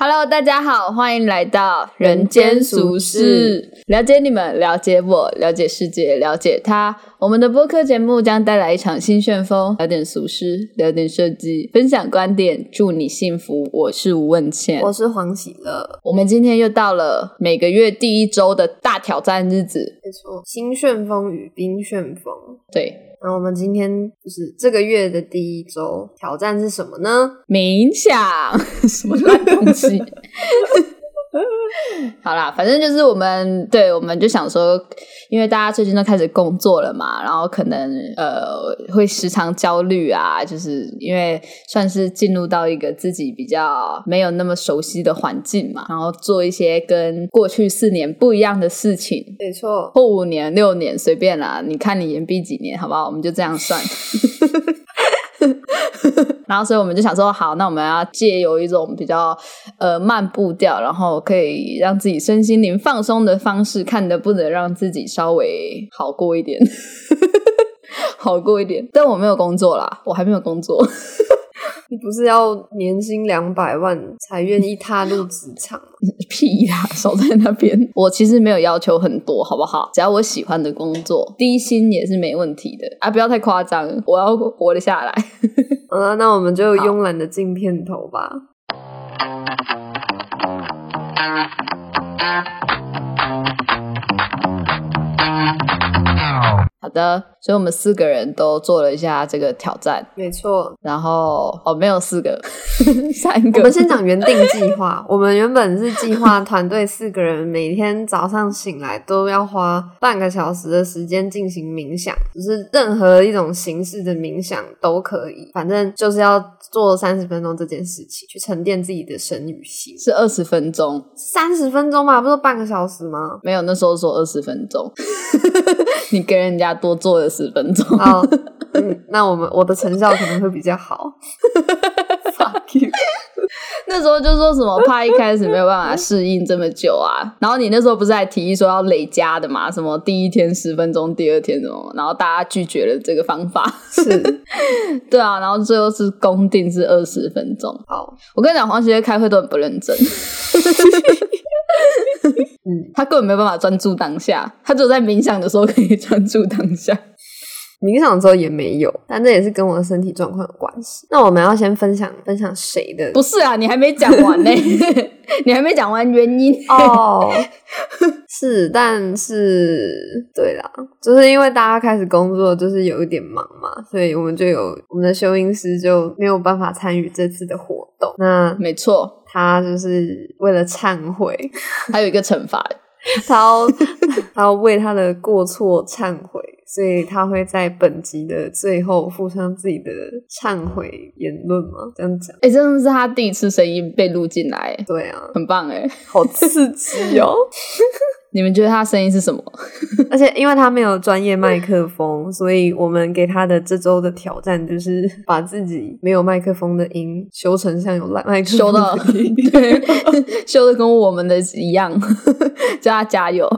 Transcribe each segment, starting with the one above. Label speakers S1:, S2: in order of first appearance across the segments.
S1: Hello，大家好，欢迎来到人间俗世。了解你们，了解我，了解世界，了解他。我们的播客节目将带来一场新旋风，聊点俗事，聊点设计，分享观点，祝你幸福。我是吴问倩，
S2: 我是黄喜乐。
S1: 我们今天又到了每个月第一周的大挑战日子，
S2: 没错，新旋风与冰旋风。
S1: 对，
S2: 那我们今天就是这个月的第一周挑战是什么呢？
S1: 冥想，什么烂东西？好啦，反正就是我们，对，我们就想说，因为大家最近都开始工作了嘛，然后可能呃会时常焦虑啊，就是因为算是进入到一个自己比较没有那么熟悉的环境嘛，然后做一些跟过去四年不一样的事情，
S2: 没错，
S1: 或五年、六年随便啦，你看你延毕几年，好不好？我们就这样算。然后，所以我们就想说，好，那我们要借由一种比较呃慢步调，然后可以让自己身心灵放松的方式，看能不能让自己稍微好过一点，好过一点。但我没有工作啦，我还没有工作。
S2: 你不是要年薪两百万才愿意踏入职场吗？
S1: 屁呀，守在那边。我其实没有要求很多，好不好？只要我喜欢的工作，低薪也是没问题的啊！不要太夸张，我要活得下来。
S2: 好了，那我们就慵懒的进片头吧。
S1: 好的，所以我们四个人都做了一下这个挑战，
S2: 没错。
S1: 然后哦，没有四个，三个。
S2: 我们先讲原定计划。我们原本是计划团队四个人每天早上醒来都要花半个小时的时间进行冥想，就是任何一种形式的冥想都可以，反正就是要做三十分钟这件事情，去沉淀自己的神与心。
S1: 是二十分钟，
S2: 三十分钟嘛，不是半个小时吗？
S1: 没有，那时候说二十分钟，你跟人家。多做了十分钟，
S2: 好，嗯，那我们我的成效可能会比较好。
S1: Fuck you！那时候就说什么怕一开始没有办法适应这么久啊，然后你那时候不是还提议说要累加的嘛？什么第一天十分钟，第二天什么？然后大家拒绝了这个方法，
S2: 是，
S1: 对啊，然后最后是公定是二十分钟。
S2: 好，
S1: 我跟你讲，黄姐姐开会都很不认真。嗯，他根本没有办法专注当下，他只有在冥想的时候可以专注当下。
S2: 冥想的时候也没有，但这也是跟我的身体状况有关系。那我们要先分享分享谁的？
S1: 不是啊，你还没讲完呢，你还没讲完原因
S2: 哦。是，但是对啦，就是因为大家开始工作，就是有一点忙嘛，所以我们就有我们的修音师就没有办法参与这次的活动。那
S1: 没错，
S2: 他就是为了忏悔，
S1: 还有一个惩罚，
S2: 他要他要为他的过错忏悔。所以他会在本集的最后附上自己的忏悔言论吗？这样讲？
S1: 哎，真的是他第一次声音被录进来，
S2: 对啊，
S1: 很棒哎，
S2: 好刺激哦！
S1: 你们觉得他声音是什么？
S2: 而且因为他没有专业麦克风，所以我们给他的这周的挑战就是把自己没有麦克风的音修成像有麦克
S1: 修的，对，修的跟我们的一样，叫他加油，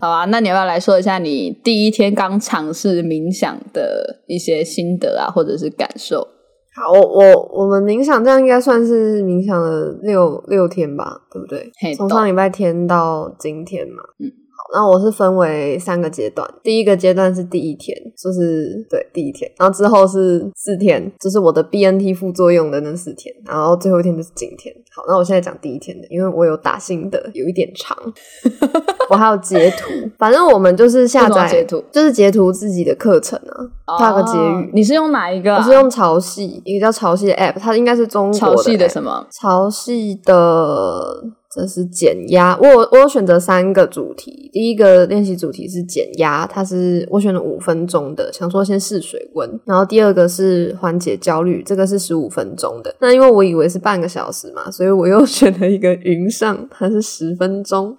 S1: 好啊！那你要不要来说一下你第一天刚尝试冥想的一些心得啊，或者是感受？
S2: 好，我我我们冥想这样应该算是冥想了六六天吧，对不对？从上礼拜天到今天嘛。嗯。然后我是分为三个阶段，第一个阶段是第一天，就是对第一天，然后之后是四天，就是我的 BNT 副作用的那四天，然后最后一天就是今天。好，那我现在讲第一天的，因为我有打新的，有一点长，我还有截图，反正我们就是下载
S1: 截图，
S2: 就是截图自己的课程啊，画个结语。
S1: 你是用哪一个？
S2: 我是用潮汐，一个叫潮汐的 App，它应该是中国
S1: 潮汐的什么？
S2: 潮汐的。这是减压，我我有选择三个主题，第一个练习主题是减压，它是我选了五分钟的，想说先试水温。然后第二个是缓解焦虑，这个是十五分钟的。那因为我以为是半个小时嘛，所以我又 选了一个云上，它是十分钟。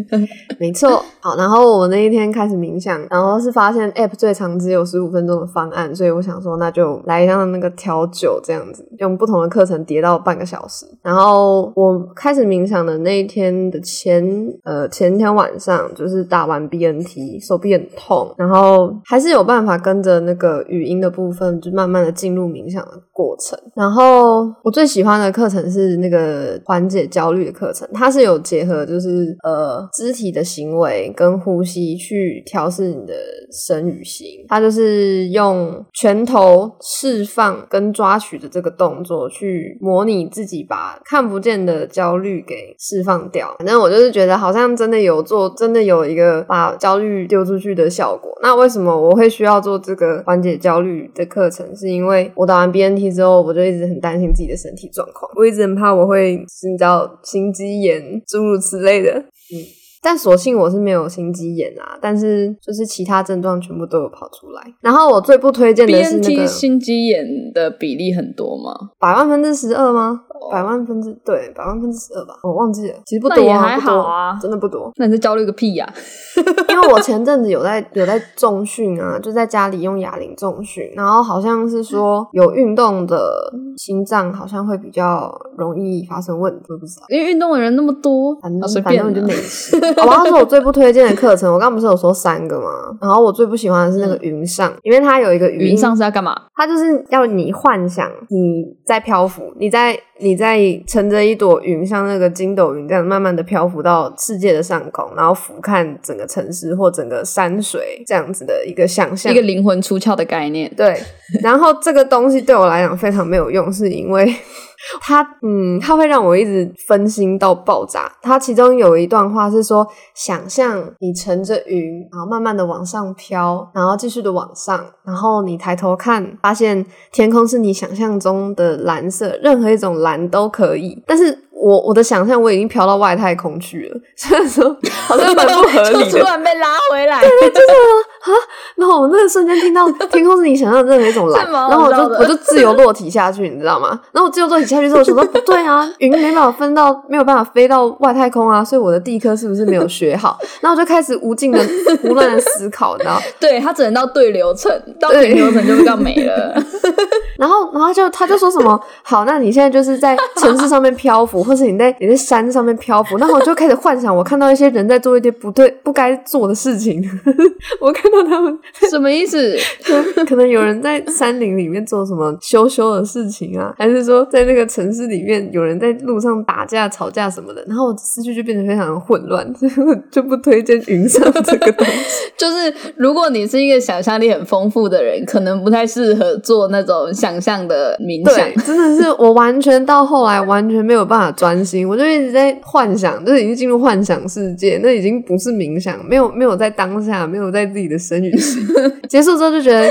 S2: 没错，好。然后我那一天开始冥想，然后是发现 App 最长只有十五分钟的方案，所以我想说那就来一张那个调酒这样子，用不同的课程叠到半个小时。然后我开始冥想那一天的前呃前天晚上，就是打完 BNT，手臂很痛，然后还是有办法跟着那个语音的部分，就慢慢的进入冥想的过程。然后我最喜欢的课程是那个缓解焦虑的课程，它是有结合就是呃肢体的行为跟呼吸去调试你的身与心，它就是用拳头释放跟抓取的这个动作去模拟自己把看不见的焦虑给释放掉。反正我就是觉得好像真的有做，真的有一个把焦虑丢出去的效果。那为什么我会需要做这个缓解焦虑的课程？是因为我打完 BNT 之后，我就一直很担心自己的身体状况，我一直很怕我会你知道心肌炎诸如此类的。嗯。但所幸我是没有心肌炎啊，但是就是其他症状全部都有跑出来。然后我最不推荐的是那个
S1: 心肌炎的比例很多吗？
S2: 百万分之十二吗？百万分之对，百万分之十二吧，我忘记了。其实不多，
S1: 也还好啊，
S2: 真的不多。
S1: 那你是焦虑个屁呀！
S2: 因为我前阵子有在有在重训啊，就在家里用哑铃重训，然后好像是说有运动的心脏好像会比较容易发生问题，我不知道。
S1: 因为运动的人那么多，
S2: 反正反正就没事。我刚说我最不推荐的课程，我刚不是有说三个吗？然后我最不喜欢的是那个云上，因为它有一个
S1: 云上是要干嘛？
S2: 它就是要你幻想你在漂浮，你在。你在乘着一朵云，像那个筋斗云这样，慢慢的漂浮到世界的上空，然后俯瞰整个城市或整个山水，这样子的一个想象，
S1: 一个灵魂出窍的概念。
S2: 对，然后这个东西对我来讲非常没有用，是因为。他嗯，他会让我一直分心到爆炸。他其中有一段话是说：想象你乘着云，然后慢慢的往上飘，然后继续的往上，然后你抬头看，发现天空是你想象中的蓝色，任何一种蓝都可以。但是。我我的想象我已经飘到外太空去了，所以说好像蛮不合理的，
S1: 突然被拉回来，
S2: 对对，就是啊，然后我那个瞬间听到天空是你想象的任何一种 蓝，然后我就我就自由落体下去，你知道吗？然后我自由落体下去之后，我说不对啊，云没办法分到，没有办法飞到外太空啊，所以我的地科是不是没有学好？然后我就开始无尽的胡乱的思考，你知道？
S1: 对他只能到对流层，到对流层就比较没了。
S2: 然后，然后就他就说什么好，那你现在就是在城市上面漂浮。或是你在你在山上面漂浮，然后我就开始幻想，我看到一些人在做一些不对、不该做的事情。我看到他们
S1: 什么意思？
S2: 可能有人在山林里面做什么羞羞的事情啊，还是说在那个城市里面有人在路上打架、吵架什么的？然后我思绪就变得非常的混乱，就不推荐云上这个东西。
S1: 就是如果你是一个想象力很丰富的人，可能不太适合做那种想象的冥想。
S2: 真的是我完全到后来完全没有办法。专心，我就一直在幻想，就是已经进入幻想世界，那已经不是冥想，没有没有在当下，没有在自己的身与心。结束之后就觉得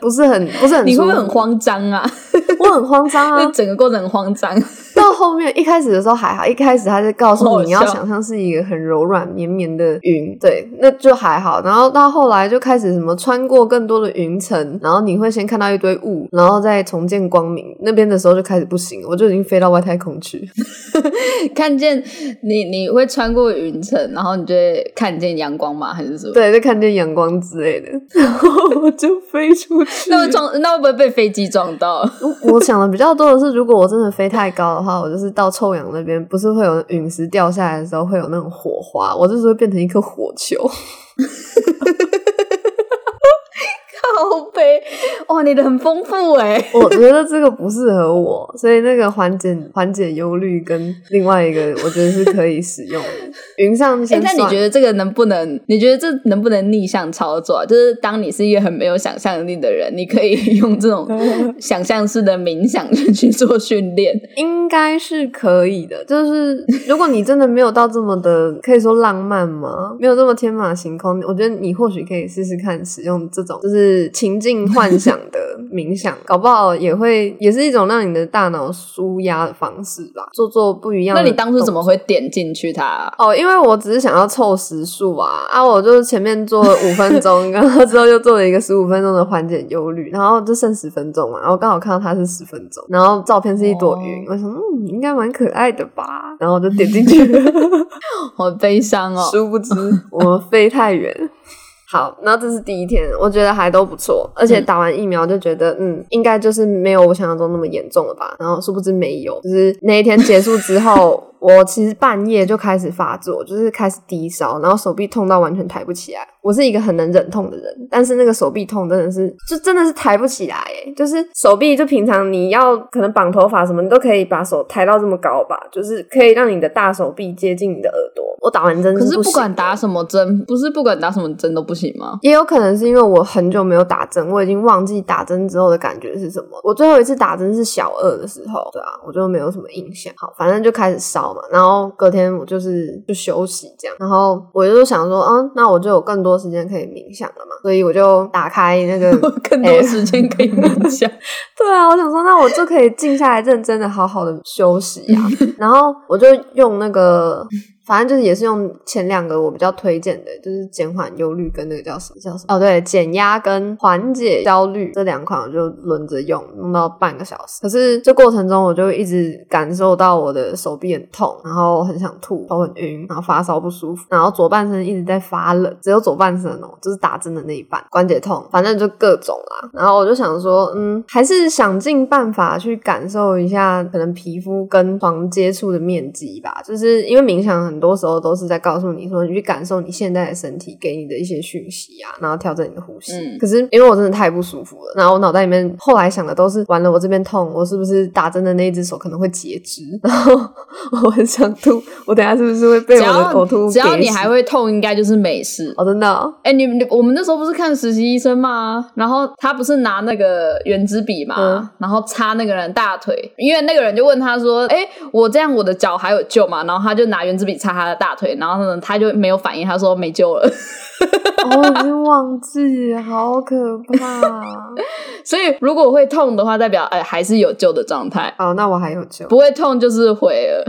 S2: 不是很不是很，
S1: 你会不会很慌张啊？
S2: 我很慌张啊，
S1: 整个过程很慌张。
S2: 到后面一开始的时候还好，一开始他就告诉你你要想象是一个很柔软绵绵的云，对，那就还好。然后到后来就开始什么穿过更多的云层，然后你会先看到一堆雾，然后再重见光明那边的时候就开始不行，我就已经飞到外太空去。
S1: 看见你，你会穿过云层，然后你就会看见阳光吗？还是什么？
S2: 对，就看见阳光之类的，然后我就飞出去。
S1: 那会撞？那会不会被飞机撞到？
S2: 我想的比较多的是，如果我真的飞太高的话，我就是到臭氧那边，不是会有陨石掉下来的时候会有那种火花，我就是会变成一颗火球。
S1: 哇！你的很丰富哎，
S2: 我觉得这个不适合我，所以那个缓解缓解忧虑跟另外一个，我觉得是可以使用的。云上先。
S1: 那你觉得这个能不能？你觉得这能不能逆向操作？就是当你是一个很没有想象力的人，你可以 用这种 想象式的冥想去做训练，
S2: 应该是可以的。就是如果你真的没有到这么的，可以说浪漫吗？没有这么天马行空，我觉得你或许可以试试看使用这种，就是。情境幻想的冥想，搞不好也会也是一种让你的大脑舒压的方式吧。做做不一样。
S1: 那你当初怎么会点进去它？
S2: 哦，因为我只是想要凑时数啊啊！我就是前面做了五分钟，然后之后又做了一个十五分钟的缓解忧虑，然后就剩十分钟嘛。然后刚好看到它是十分钟，然后照片是一朵云，我想嗯，应该蛮可爱的吧。然后我就点进去，
S1: 好悲伤哦。
S2: 殊不知我们飞太远。好，然后这是第一天，我觉得还都不错，而且打完疫苗就觉得，嗯，应该就是没有我想象中那么严重了吧。然后殊不知没有，就是那一天结束之后。我其实半夜就开始发作，就是开始低烧，然后手臂痛到完全抬不起来。我是一个很能忍痛的人，但是那个手臂痛真的是，就真的是抬不起来哎！就是手臂，就平常你要可能绑头发什么，你都可以把手抬到这么高吧，就是可以让你的大手臂接近你的耳朵。我打完针，
S1: 可是不管打什么针，不是不管打什么针都不行吗？
S2: 也有可能是因为我很久没有打针，我已经忘记打针之后的感觉是什么。我最后一次打针是小二的时候，对啊，我就没有什么印象。好，反正就开始烧嘛，然后隔天我就是就休息这样，然后我就想说，嗯，那我就有更多时间可以冥想了嘛，所以我就打开那个
S1: 更多时间可以冥想。
S2: 对啊，我想说，那我就可以静下来，认真的好好的休息呀。然后我就用那个。反正就是也是用前两个我比较推荐的，就是减缓忧虑跟那个叫什么叫什么哦，对，减压跟缓解焦虑这两款我就轮着用，用到半个小时。可是这过程中我就一直感受到我的手臂很痛，然后很想吐，头很晕，然后发烧不舒服，然后左半身一直在发冷，只有左半身哦，就是打针的那一半关节痛，反正就各种啦。然后我就想说，嗯，还是想尽办法去感受一下可能皮肤跟床接触的面积吧，就是因为冥想很。多时候都是在告诉你说，你去感受你现在的身体给你的一些讯息啊，然后调整你的呼吸。可是因为我真的太不舒服了，然后我脑袋里面后来想的都是，完了我这边痛，我是不是打针的那一只手可能会截肢？然后我很想吐，我等下是不是会被我的呕吐？
S1: 只要你还会痛，应该就是没事。
S2: 哦，真的？
S1: 哎，你我们那时候不是看实习医生吗？然后他不是拿那个圆珠笔嘛，然后擦那个人大腿，因为那个人就问他说：“哎，我这样我的脚还有救吗？”然后他就拿圆珠笔擦。他的大腿，然后呢，他就没有反应。他说没救了。
S2: 我已经忘记，好可怕。
S1: 所以如果会痛的话，代表哎还是有救的状态。
S2: 哦，那我还有救。
S1: 不会痛就是毁了。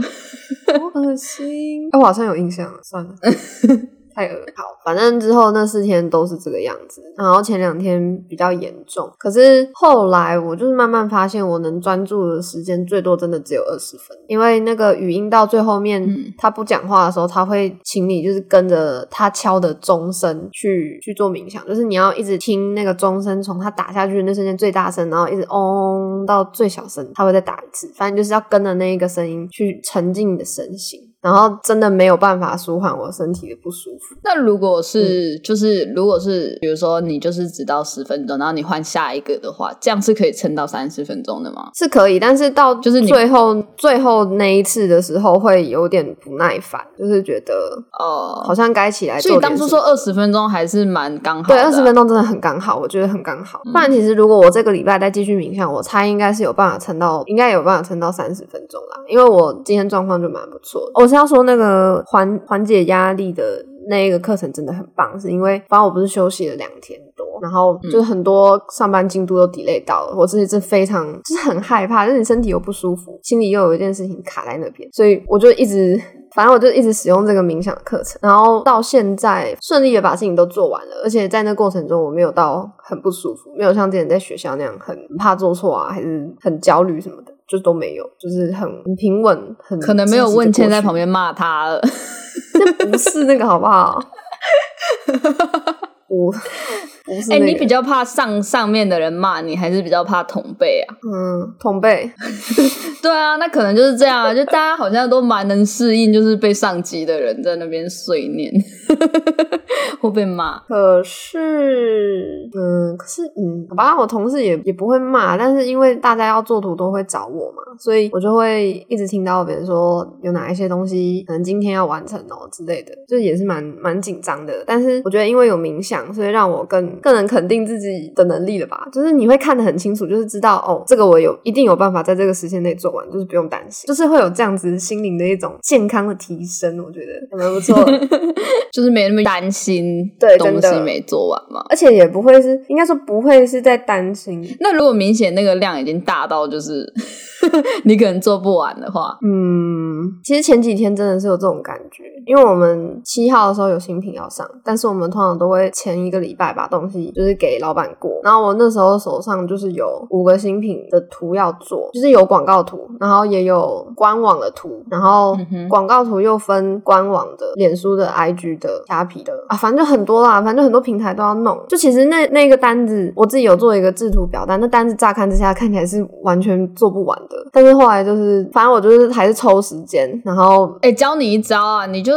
S2: 好恶心。哎，我好像有印象了，算了。太恶好，反正之后那四天都是这个样子，然后前两天比较严重，可是后来我就是慢慢发现，我能专注的时间最多真的只有二十分，因为那个语音到最后面，他不讲话的时候，他会请你就是跟着他敲的钟声去去做冥想，就是你要一直听那个钟声从他打下去的那瞬间最大声，然后一直嗡到最小声，他会再打一次，反正就是要跟着那一个声音去沉浸你的身心。然后真的没有办法舒缓我身体的不舒服。
S1: 那如果是就是如果是比如说你就是只到十分钟，然后你换下一个的话，这样是可以撑到三十分钟的吗？
S2: 是可以，但是到就是最后最后那一次的时候会有点不耐烦，就是觉得哦，好像该起来。
S1: 所以当初说二十分钟还是蛮刚好。
S2: 对，二十分钟真的很刚好，我觉得很刚好。不然其实如果我这个礼拜再继续冥想，我猜应该是有办法撑到，应该有办法撑到三十分钟啦。因为我今天状况就蛮不错。我。是要说那个缓缓解压力的那一个课程真的很棒，是因为反正我不是休息了两天多，然后就是很多上班进度都 delay 到了，我自己是非常就是很害怕，就是你身体又不舒服，心里又有一件事情卡在那边，所以我就一直反正我就一直使用这个冥想的课程，然后到现在顺利的把事情都做完了，而且在那过程中我没有到很不舒服，没有像之前在学校那样很怕做错啊，还是很焦虑什么的。就都没有，就是很平稳，很
S1: 可能没有问谦在旁边骂他了，
S2: 这不是那个好不好？我。
S1: 哎，你比较怕上上面的人骂你，还是比较怕同辈啊？
S2: 嗯，同辈。
S1: 对啊，那可能就是这样啊，就大家好像都蛮能适应，就是被上级的人在那边碎念，会被骂。
S2: 可是，嗯，可是，嗯，好吧，我同事也也不会骂，但是因为大家要做图都会找我嘛，所以我就会一直听到别人说有哪一些东西可能今天要完成哦之类的，就也是蛮蛮紧张的。但是我觉得因为有冥想，所以让我更。更能肯定自己的能力了吧？就是你会看得很清楚，就是知道哦，这个我有一定有办法在这个时间内做完，就是不用担心，就是会有这样子心灵的一种健康的提升，我觉得蛮不错，
S1: 就 是没那么担心
S2: 对
S1: 东西没做完嘛，
S2: 而且也不会是应该说不会是在担心。
S1: 那如果明显那个量已经大到就是 你可能做不完的话，
S2: 嗯，其实前几天真的是有这种感觉，因为我们七号的时候有新品要上，但是我们通常都会前一个礼拜把东西就是给老板过。然后我那时候手上就是有五个新品的图要做，就是有广告图，然后也有官网的图，然后广告图又分官网的、脸书的、IG 的、虾皮的啊，反正就很多啦，反正就很多平台都要弄。就其实那那个单子，我自己有做一个制图表单，那单子乍看之下看起来是完全做不完的，但是后来就是反正我就是还是抽时间，然后
S1: 哎，教你一招啊，你就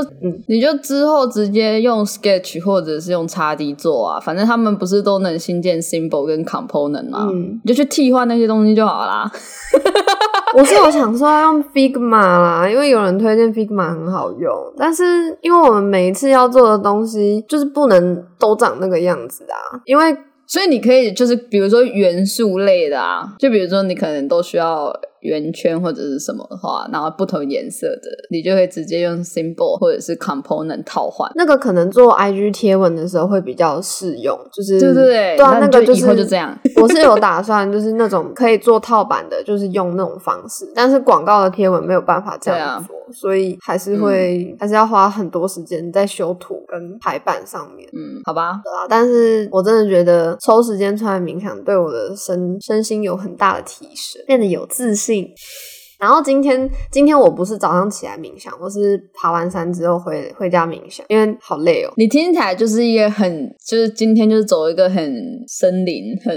S1: 你就之后直接用 Sketch 或者是用 x D 做啊，反正他们不是都能新建 Symbol 跟 Component 吗？你就去替换那些东西就好啦。
S2: 我是有想说要用 Figma 啦，因为有人推荐 Figma 很好用，但是因为我们每一次要做的东西就是不能都长那个样子啊，因为
S1: 所以你可以就是比如说元素类的啊，就比如说你可能都需要。圆圈或者是什么的话，然后不同颜色的，你就会直接用 symbol 或者是 component 套换。
S2: 那个可能做 IG 贴文的时候会比较适用，就是
S1: 对对对，
S2: 对啊，那个
S1: 以后就这样。
S2: 我是有打算，就是那种可以做套版的，就是用那种方式。但是广告的贴文没有办法这样做，所以还是会还是要花很多时间在修图跟排版上面。
S1: 嗯，好吧，
S2: 对啊。但是我真的觉得抽时间出来冥想，对我的身身心有很大的提升，变得有自信。然后今天，今天我不是早上起来冥想，我是爬完山之后回回家冥想，因为好累哦。
S1: 你听起来就是一个很，就是今天就是走一个很森林、很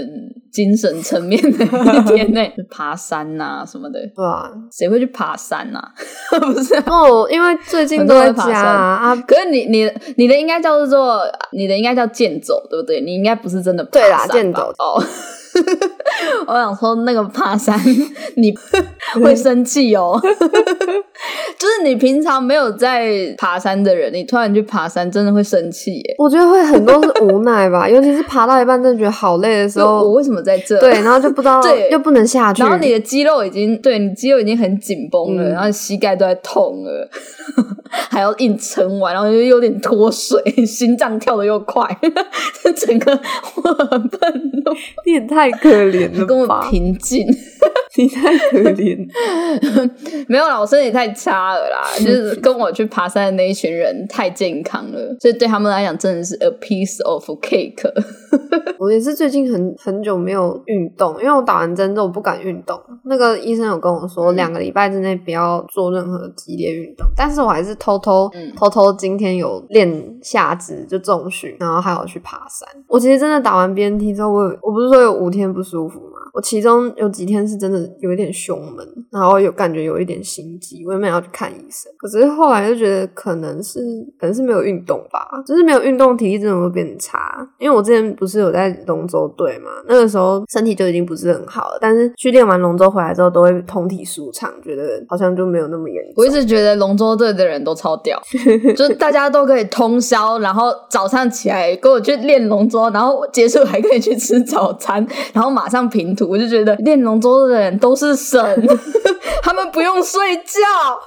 S1: 精神层面的一天呢，爬山呐什么的。
S2: 对啊，
S1: 谁会去爬山呐？不是
S2: 哦，因为最近都在家啊。
S1: 可是你你你的应该叫做你的应该叫健走，对不对？你应该不是真的
S2: 对啦，健走
S1: 哦。我想说，那个爬山 你 会生气哦。就是你平常没有在爬山的人，你突然去爬山，真的会生气耶。
S2: 我觉得会很多是无奈吧，尤其是爬到一半真的觉得好累的时候。
S1: 我为什么在这？
S2: 对，然后就不知道，
S1: 对，
S2: 又不能下去。
S1: 然后你的肌肉已经，对你肌肉已经很紧绷了，然后膝盖都在痛了，还要硬撑完，然后又有点脱水，心脏跳的又快，整个我很愤怒。
S2: 你也太可怜了，
S1: 跟我平静。
S2: 你太可怜，
S1: 没有啦，我身体太差了啦，就是跟我去爬山的那一群人太健康了，所以对他们来讲真的是 a piece of cake。
S2: 我也是最近很很久没有运动，因为我打完针之后不敢运动。那个医生有跟我说，两个礼拜之内不要做任何激烈运动，但是我还是偷偷偷偷今天有练下肢就重训，然后还有去爬山。我其实真的打完 BNT 之后，我我不是说有五天不舒服吗？我其中有几天是真的有一点胸闷，然后有感觉有一点心悸，我原本要去看医生，可是后来就觉得可能是可能是没有运动吧，就是没有运动，体力真的会变差。因为我之前不是有在龙舟队嘛，那个时候身体就已经不是很好了，但是去练完龙舟回来之后，都会通体舒畅，觉得好像就没有那么严重。
S1: 我一直觉得龙舟队的人都超屌，就是大家都可以通宵，然后早上起来跟我去练龙舟，然后结束还可以去吃早餐，然后马上平图。我就觉得练龙舟的人都是神，他们不用睡觉，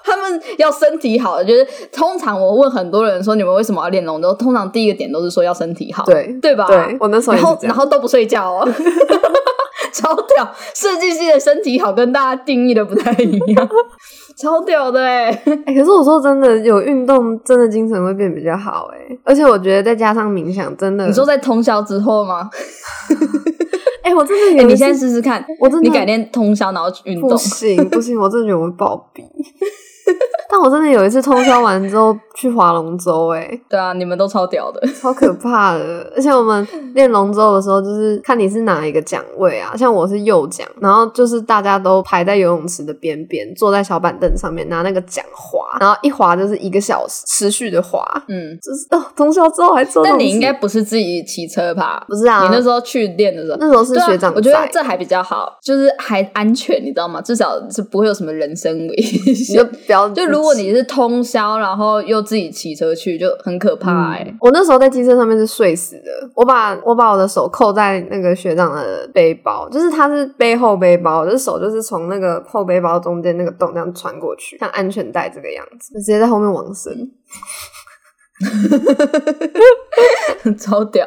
S1: 他们要身体好。就是通常我问很多人说你们为什么要练龙舟，通常第一个点都是说要身体好，
S2: 对
S1: 对吧？
S2: 对，我那时候
S1: 然后然后都不睡觉哦，超屌！设计师的身体好跟大家定义的不太一样，超屌的哎！
S2: 哎，可是我说真的，有运动真的精神会变比较好哎，而且我觉得再加上冥想，真的，
S1: 你说在通宵之后吗？
S2: 哎，我真的，
S1: 你现在试试看，
S2: 我真的，
S1: 你改天通宵然后去运动，
S2: 不行不行，我真的觉得我会暴毙。但我真的有一次通宵完之后去划龙舟，哎，
S1: 对啊，你们都超屌的，
S2: 超可怕的。而且我们练龙舟的时候，就是看你是哪一个桨位啊，像我是右桨，然后就是大家都排在游泳池的边边，坐在小板凳上面拿那个桨划，然后一划就是一个小时，持续的划。嗯，就是哦，通宵之后还做。
S1: 但你应该不是自己骑车吧？
S2: 不是啊，
S1: 你那时候去练的时候，
S2: 那时候是学长。
S1: 我觉得这还比较好，就是还安全，你知道吗？至少是不会有什么人身危险。
S2: 就不要
S1: 就如如果你是通宵，然后又自己骑车去，就很可怕哎！
S2: 我那时候在机车上面是睡死的，我把我把我的手扣在那个学长的背包，就是他是背后背包，就是手就是从那个后背包中间那个洞这样穿过去，像安全带这个样子，直接在后面往生，
S1: 超屌！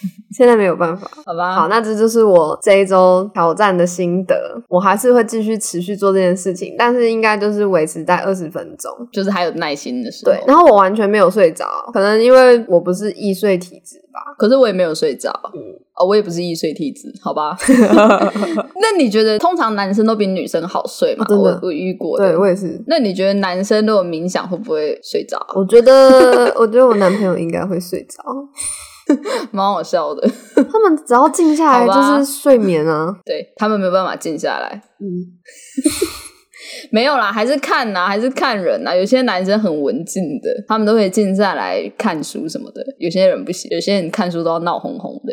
S2: 现在没有办法。
S1: 好吧？
S2: 好，那这就是我这一周挑战的心得。我还是会继续持续做这件事情，但是应该就是维持在二十分钟。
S1: 就是还有耐心的时候。
S2: 对，然后我完全没有睡着，可能因为我不是易睡体质吧。
S1: 可是我也没有睡着，
S2: 嗯
S1: 哦，我也不是易睡体质，好吧？那你觉得通常男生都比女生好睡吗？
S2: 哦真的
S1: 我我遇过的。
S2: 对我也是。
S1: 那你觉得男生如果冥想会不会睡着？
S2: 我觉得，我觉得我男朋友应该会睡着。
S1: 蛮好笑的。
S2: 他们只要静下来就是睡眠啊。
S1: 对他们没有办法静下来。
S2: 嗯，
S1: 没有啦，还是看呐、还是看人呐、有些男生很文静的，他们都可以静下来看书什么的；有些人不行，有些人看书都要闹哄哄的。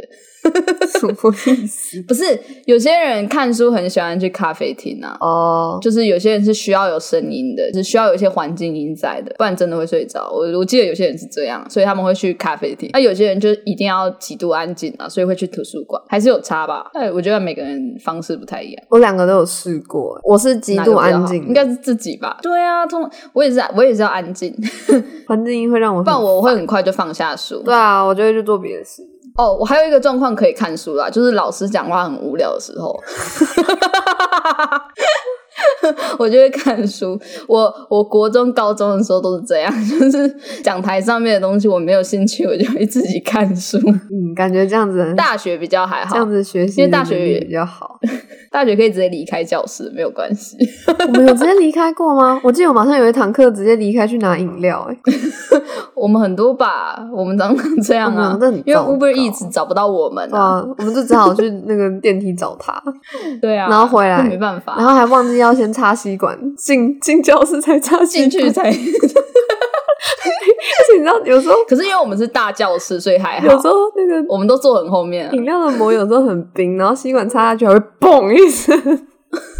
S2: 什么意思？
S1: 不是，有些人看书很喜欢去咖啡厅啊。
S2: 哦，
S1: 就是有些人是需要有声音的，是需要有一些环境音在的，不然真的会睡着。我我记得有些人是这样，所以他们会去咖啡厅。那、有些人就一定要极度安静啊，所以会去图书馆，还是有差吧？哎，我觉得每个人方式不太一样。
S2: 我两个都有试过，我是极度安静，
S1: 应该是自己吧？对啊，通我也是，我也是要安静，
S2: 环境音会让我很
S1: 不然我会很快就放下书。
S2: 对啊，我就会去做别的事。
S1: 哦，我还有一个状况可以看书啦，就是老师讲话很无聊的时候，我就会看书。我我国中、高中的时候都是这样，就是讲台上面的东西我没有兴趣，我就会自己看书。
S2: 嗯，感觉这样子，
S1: 大学比较还好
S2: 这，样子学习，
S1: 因为大学
S2: 也比较好。
S1: 大学可以直接离开教室，没有关系。
S2: 我们有直接离开过吗？我记得我马上有一堂课直接离开去拿饮料、欸，
S1: 我们很多吧，我们常常这样啊因为 Uber Eats 找不到我们啊，
S2: 啊，我们就只好去那个电梯找他，
S1: 对啊，
S2: 然后回来
S1: 那没办法，
S2: 然后还忘记要先插吸管，进进教室才插吸管。
S1: 进去 才。
S2: 而且你知道，有时候
S1: 可是因为我们是大教室，所以还好
S2: 有时。候那个
S1: 我们都坐很后面啊、
S2: 饮料的膜有时候很冰，然后吸管插下去还会嘣一声。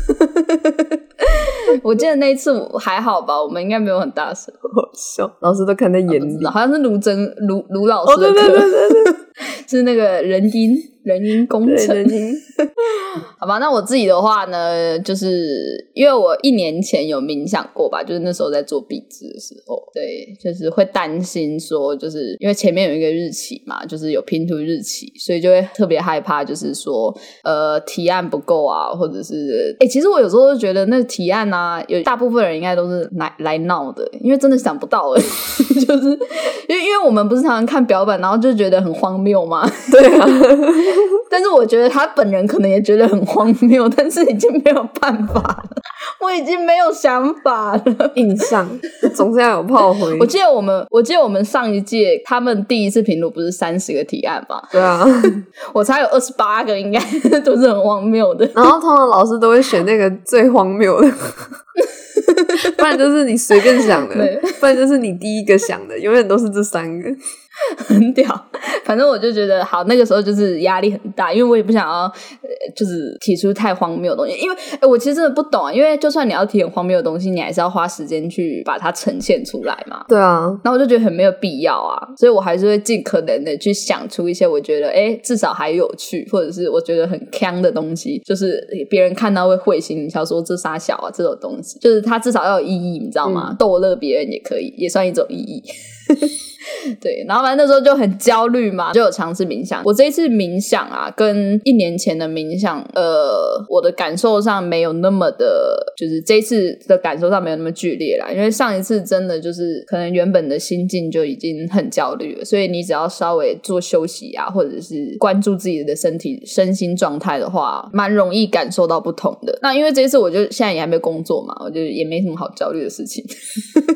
S1: 我记得那一次还好吧，我们应该没有很大声，
S2: 好笑，老师都看在眼里。
S1: 好像是卢真卢卢老
S2: 哦，
S1: 师的课，
S2: 对对对对对，
S1: 是那个人因人因工程 好吧，那我自己的话呢，就是因为我一年前有冥想过吧，就是那时候在做壁纸的时候，对，就是会担心说，就是因为前面有一个日期嘛，就是有拼图日期，所以就会特别害怕，就是说呃提案不够啊，或者是哎、其实我有时候都觉得那个提案啊，有大部分人应该都是来来闹的，因为真的想不到哎，就是因为因为我们不是常常看表板，然后就觉得很荒谬嘛，
S2: 对啊，
S1: 但是我觉得他本人可能也觉得很荒谬，但是已经没有办法了，我已经没有想法了。
S2: 印象总是要有炮灰。
S1: 我记得我们，我记得我们上一届他们第一次评论不是三十个提案吗？
S2: 对啊，
S1: 我猜有二十八个，应该都是很荒谬的。
S2: 然后通常老师都会选那个最荒谬的，不然就是你随便想的
S1: 对，
S2: 不然就是你第一个想的，永远都是这三个。
S1: 很屌，反正我就觉得好，那个时候就是压力很大，因为我也不想要，呃就是提出太荒谬的东西，因为、诶我其实真的不懂啊，因为就算你要提很荒谬的东西，你还是要花时间去把它呈现出来嘛。
S2: 对啊，
S1: 那我就觉得很没有必要啊，所以我还是会尽可能的去想出一些我觉得哎至少还有趣，或者是我觉得很坑的东西，就是别人看到会会心一笑，说这傻小啊这种东西，就是它至少要有意义，你知道吗？逗乐别人也可以，也算一种意义。对，然后反正那时候就很焦虑嘛，就有尝试冥想。我这一次冥想啊，跟一年前的冥想，呃，我的感受上没有那么的，就是这一次的感受上没有那么剧烈啦。因为上一次真的就是可能原本的心境就已经很焦虑了，所以你只要稍微做休息啊，或者是关注自己的身体身心状态的话，蛮容易感受到不同的。那因为这一次我就现在也还没工作嘛，我就也没什么好焦虑的事情。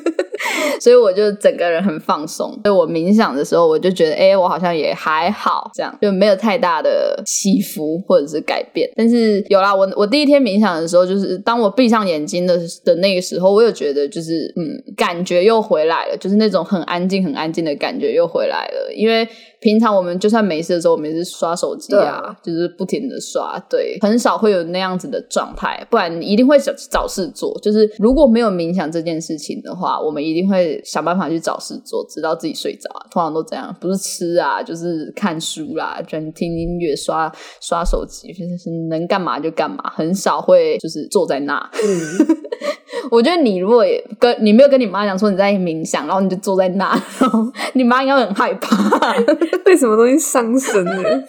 S1: 所以我就整个人很放松。所以我冥想的时候，我就觉得，哎、我好像也还好，这样就没有太大的起伏或者是改变。但是有啦，我我第一天冥想的时候，就是当我闭上眼睛的的那个时候，我又觉得就是嗯，感觉又回来了，就是那种很安静、很安静的感觉又回来了，因为。平常我们就算没事的时候，我们也是刷手机
S2: 对
S1: 啊，就是不停的刷，对，很少会有那样子的状态，不然你一定会找找事做。就是如果没有冥想这件事情的话，我们一定会会想办法去找事做，直到自己睡着啊。通常都这样，不是吃啊，就是看书啦，就听音乐、刷刷手机，就是能干嘛就干嘛，很少会就是坐在那。
S2: 嗯，
S1: 我觉得你如果也跟你没有跟你妈讲说你在冥想，然后你就坐在那，然后你妈应该很害怕。
S2: 被什么东西伤身了？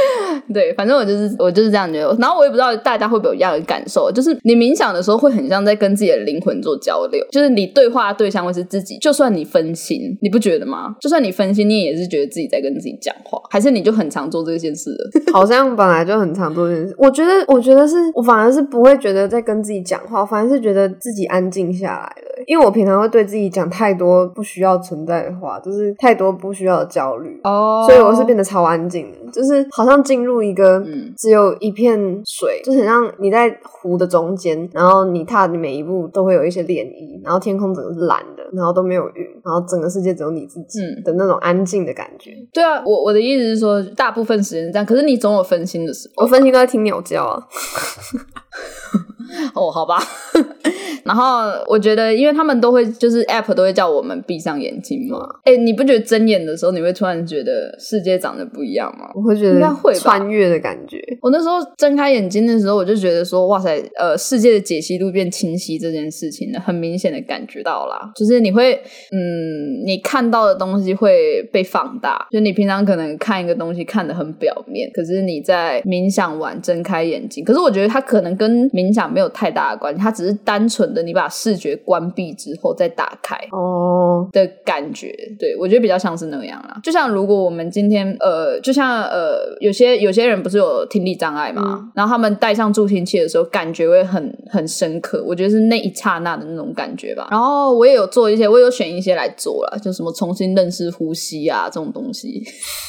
S1: 对，反正我就是我就是这样觉得。然后我也不知道大家会不会有一样的感受，就是你冥想的时候会很像在跟自己的灵魂做交流，就是你对话对象会是自己，就算你分心，你不觉得吗？就算你分心，你也是觉得自己在跟自己讲话，还是你就很常做这件事了？
S2: 好像本来就很常做这件事。我觉得，我觉得是我反而是不会觉得在跟自己讲话，反而是觉得自己安静下来了。因为我平常会对自己讲太多不需要存在的话，就是太多不需要的焦虑。
S1: 哦
S2: 所以我是变得超安静的，就是好像进入一个
S1: 嗯
S2: 只有一片水，就是很像你在湖的中间，然后你踏的每一步都会有一些涟漪，然后天空整个是蓝的，然后都没有云，然后整个世界只有你自己
S1: 嗯
S2: 的那种安静的感觉。
S1: 对啊，我我的意思是说，大部分时间是这样，可是你总有分心的时候。
S2: 我分心都在听鸟叫啊，
S1: 哦，好吧。然后我觉得，因为他们都会就是 App 都会叫我们闭上眼睛嘛。哎、你不觉得睁眼的时候，你会突然觉得世界长得不一样吗？
S2: 我会觉得
S1: 应该会吧
S2: 穿越的感觉。
S1: 我那时候睁开眼睛的时候，我就觉得说，哇塞，呃，世界的解析度变清晰这件事情呢，很明显的感觉到啦。就是你会，嗯，你看到的东西会被放大。就你平常可能看一个东西看得很表面，可是你在冥想完睁开眼睛，可是我觉得它可能跟冥想没有太大的关系，它只是单纯的你把视觉关闭之后再打开。
S2: 哦，
S1: 的感觉，对我觉得比较像是那样啦。就像如果我们今天呃，就像呃，有些有些人不是有听力障碍嘛，然后他们戴上助听器的时候，感觉会很很深刻。我觉得是那一刹那的那种感觉吧。然后我也有做一些，我有选一些来做了，就什么重新认识呼吸啊这种东西。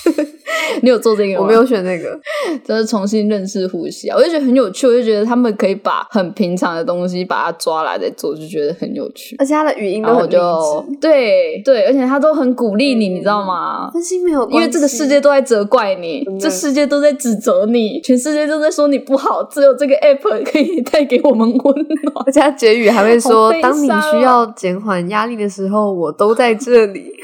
S1: 你有做这个吗？
S2: 我没有选那个，
S1: 就是重新认识呼吸啊，我就觉得很有趣，我就觉得他们可以把很平常的东西把它抓来再做，就觉得很有趣。
S2: 而且他的语音都很励
S1: 就
S2: 志。
S1: 对对，而且他都很鼓励你，你知道吗？
S2: 分心没有，
S1: 因为这个世界都在责怪你这世界都在指责你，全世界都在说你不好，只有这个 app 可以带给我们温暖。
S2: 而且他结语还会说
S1: 好：“悲
S2: 当你需要减缓压力的时候，我都在这里。”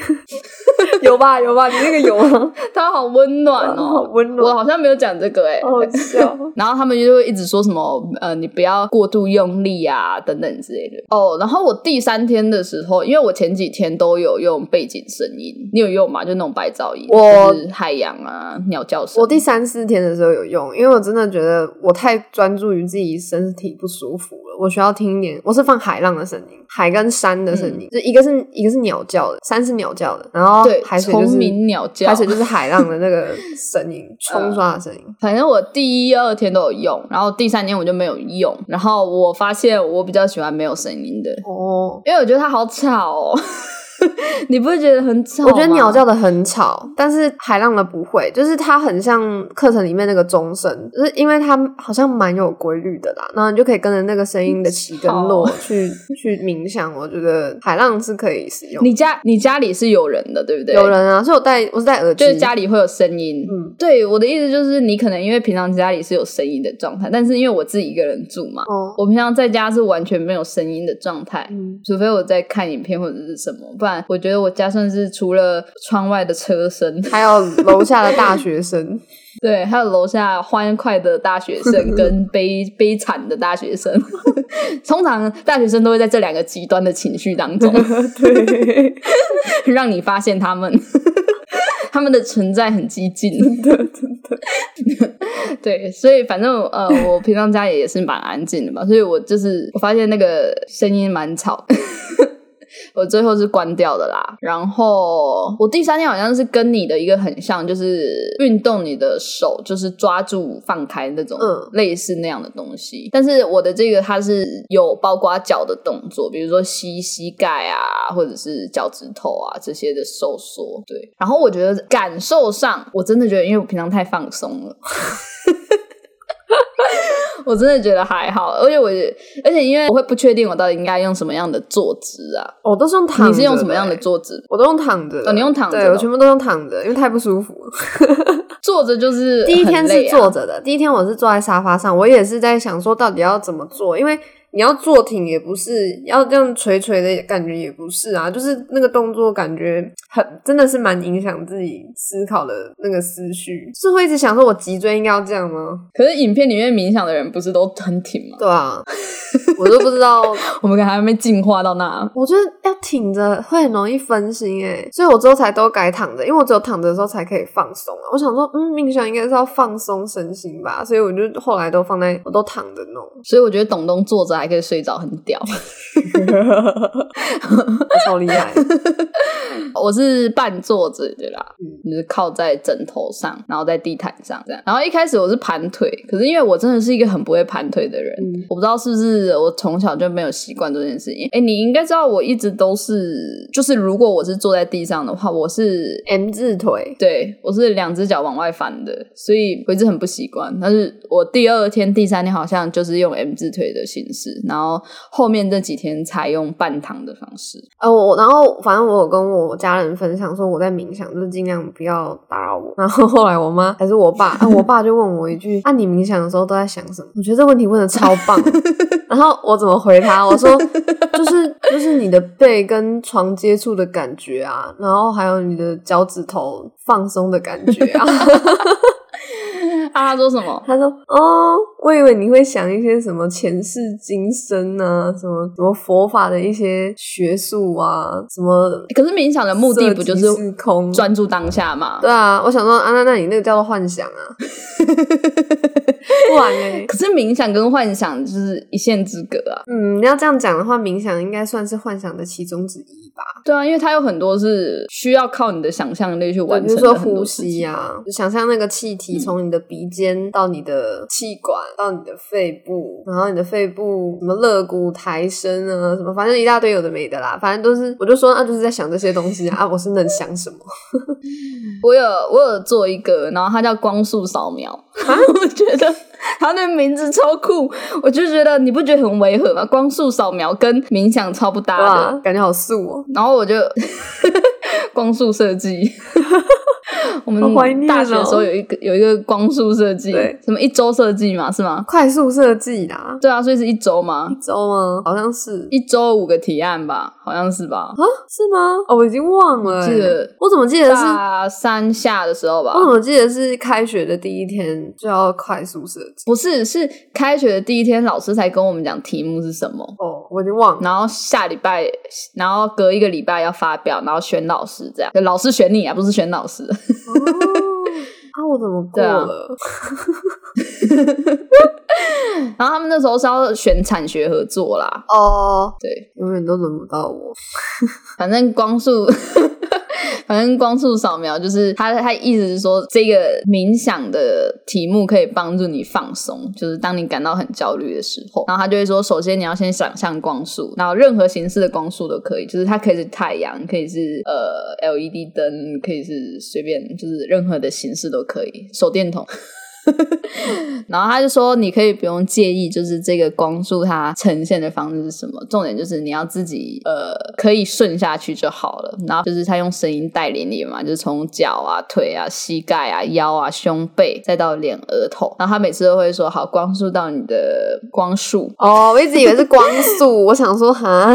S2: 有吧，有吧，你那个有吗？
S1: 他好温暖哦
S2: 好
S1: 哦，
S2: 温暖，
S1: 我好像没有讲这个哎、
S2: 好好笑。
S1: 然后他们就会一直说什么呃，你不要过度用力啊，等等之类的。哦，然后我第三天的时候，因为我前几天都有用背景声音，你有用吗？就那种白噪音，
S2: 我
S1: 就是海洋啊、鸟叫声。
S2: 我第三四天的时候有用，因为我真的觉得我太专注于自己身体不舒服了，我需要听一点。我是放海浪的声音，海跟山的声音，就一个是一个是鸟叫的，山是鸟叫的，然后
S1: 嗯对
S2: 海水就是
S1: 虫鸣鸟叫，
S2: 海水就是海浪的那个 声音，冲刷的声音。
S1: 反正我第一、二天都有用，然后第三天我就没有用。然后我发现我比较喜欢没有声音的，
S2: 哦，
S1: 因为我觉得它好吵哦。你不会觉得很吵？
S2: 我觉得鸟叫的很吵，但是海浪的不会，就是它很像课程里面那个钟声，就是因为它好像蛮有规律的啦，然后你就可以跟着那个声音的起跟落去 去冥想。我觉得海浪是可以使用，
S1: 你家你家里是有人的，对不对？
S2: 有人啊，所以我戴我是戴耳机，
S1: 就是家里会有声音。
S2: 嗯，
S1: 对，我的意思就是，你可能因为平常家里是有声音的状态，但是因为我自己一个人住嘛，
S2: 哦，
S1: 我平常在家是完全没有声音的状态。
S2: 嗯，
S1: 除非我在看影片或者是什么，不然我觉得我家算是除了窗外的车声，
S2: 还有楼下的大学生，
S1: 对，还有楼下欢快的大学生 跟悲悲惨的大学生，通常大学生都会在这两个极端的情绪当中，
S2: 对，
S1: 让你发现他们。他们的存在很激进，
S2: 真的真的，
S1: 对，所以反正呃，我平常家里也是蛮安静的嘛，所以我就是我发现那个声音蛮吵，我最后是关掉的啦。然后我第三天好像是跟你的一个很像，就是运动你的手，就是抓住放开那种，
S2: 嗯
S1: 类似那样的东西。但是我的这个它是有包括脚的动作，比如说吸膝盖啊，或者是脚趾头啊这些的收缩。对，然后我觉得感受上，我真的觉得，因为我平常太放松了。我真的觉得还好，而且我，而且因为我会不确定我到底应该用什么样的坐姿啊？
S2: 我都是用躺着，
S1: 你是用什么样的？坐姿？
S2: 我都用躺着
S1: 你用躺着
S2: 对我全部都用躺着，因为太不舒服。
S1: 坐着就是
S2: 第一天是坐着的，第一天我是坐在沙发上，我也是在想说到底要怎么做，因为你要坐挺也不是，要这样垂垂的感觉也不是啊，就是那个动作感觉很真的是蛮影响自己思考的那个思绪，是会一直想说我脊椎应该要这样吗？
S1: 可是影片里面冥想的人不是都很挺吗？
S2: 对啊，我都不知道，
S1: 我们还没进化到那。
S2: 我觉得要挺着会很容易分心诶，所以我之后才都改躺着，因为我只有躺着的时候才可以放松啊。我想说，嗯，冥想应该是要放松身心吧，所以我就后来都放在我都躺着弄。
S1: 所以我觉得董东坐着还可以睡着，很屌，
S2: 超厉害。
S1: 我是半坐着的啦，就是靠在枕头上，然后在地毯上这样。然后一开始我是盘腿，可是因为我真的是一个很不会盘腿的人，我不知道是不是我从小就没有习惯这件事情。哎，你应该知道，我一直都是，就是如果我是坐在地上的话，我是
S2: M 字腿，
S1: 对我是两只脚往外翻的，所以我一直很不习惯。但是我第二天、第三天好像就是用 M 字腿的形式，然后后面这几天采用半躺的方式。
S2: 呃，我然后反正我有跟我家人分享说我在冥想，就是尽量不要打扰我。然后后来我妈还是我爸，啊，我爸就问我一句：“啊，你冥想的时候都在想什么？”我觉得这问题问的超棒。然后我怎么回他？我说：“就是就是你的背跟床接触的感觉啊，然后还有你的脚趾头放松的感觉啊。”
S1: 啊，他说什么？
S2: 他说：“哦，我以为你会想一些什么前世今生啊，什么什么佛法的一些学术啊，什么。
S1: 可是冥想的目的不就是
S2: 空
S1: 专注当下吗？
S2: 对啊，我想说啊，那那你那个叫做幻想啊，不然呢？
S1: 可是冥想跟幻想就是一线之隔啊。
S2: 嗯，你要这样讲的话，冥想应该算是幻想的其中之一吧。”
S1: 对啊，因为它有很多是需要靠你的想象力去完成，
S2: 比如说呼吸啊，想象那个气体从你的鼻尖到你的气管到你的肺部，然后你的肺部什么肋骨抬升啊，什么反正一大堆有的没的啦，反正都是我就说啊，就是在想这些东西啊，我是能想什么？
S1: 我有我有做一个，然后它叫光速扫描，我觉得。他那名字超酷，我就觉得你不觉得很违和吗？光速扫描跟冥想超不搭的，
S2: 感觉好素哦。
S1: 然后我就 光速设计。我们大学的时候有一个有一个光速设计，什么一周设计嘛，是吗？
S2: 快速设计啦，
S1: 对啊，所以是一周吗？
S2: 一周吗？好像是
S1: 一周五个提案吧，好像是吧？
S2: 啊，是吗？哦，我已经忘了，
S1: 记得
S2: 我怎么记得是
S1: 大三下的时候吧？
S2: 我怎么记得是开学的第一天就要快速设计？
S1: 不是，是开学的第一天，老师才跟我们讲题目是什么。
S2: 哦，我已经忘了。
S1: 然后下礼拜，然后隔一个礼拜要发表，然后选老师，这样老师选你啊，不是选老师。
S2: 啊，我怎么过了？
S1: 然后他们那时候是要选产学合作啦。
S2: 哦，
S1: 对，
S2: 永远都轮不到我。
S1: 反正光速。反正光速扫描就是他，他意思是说，这个冥想的题目可以帮助你放松，就是当你感到很焦虑的时候。然后他就会说，首先你要先想象光速，然后任何形式的光速都可以，就是它可以是太阳，可以是呃 LED 灯，可以是随便，就是任何的形式都可以，手电筒。然后他就说，你可以不用介意，就是这个光束它呈现的方式是什么，重点就是你要自己呃可以顺下去就好了。然后就是他用声音带领你嘛，就是从脚啊、腿啊、膝盖啊、腰啊、胸背，再到脸、额头。然后他每次都会说，好，光束到你的光束。
S2: 哦，我一直以为是光束，我想说哈，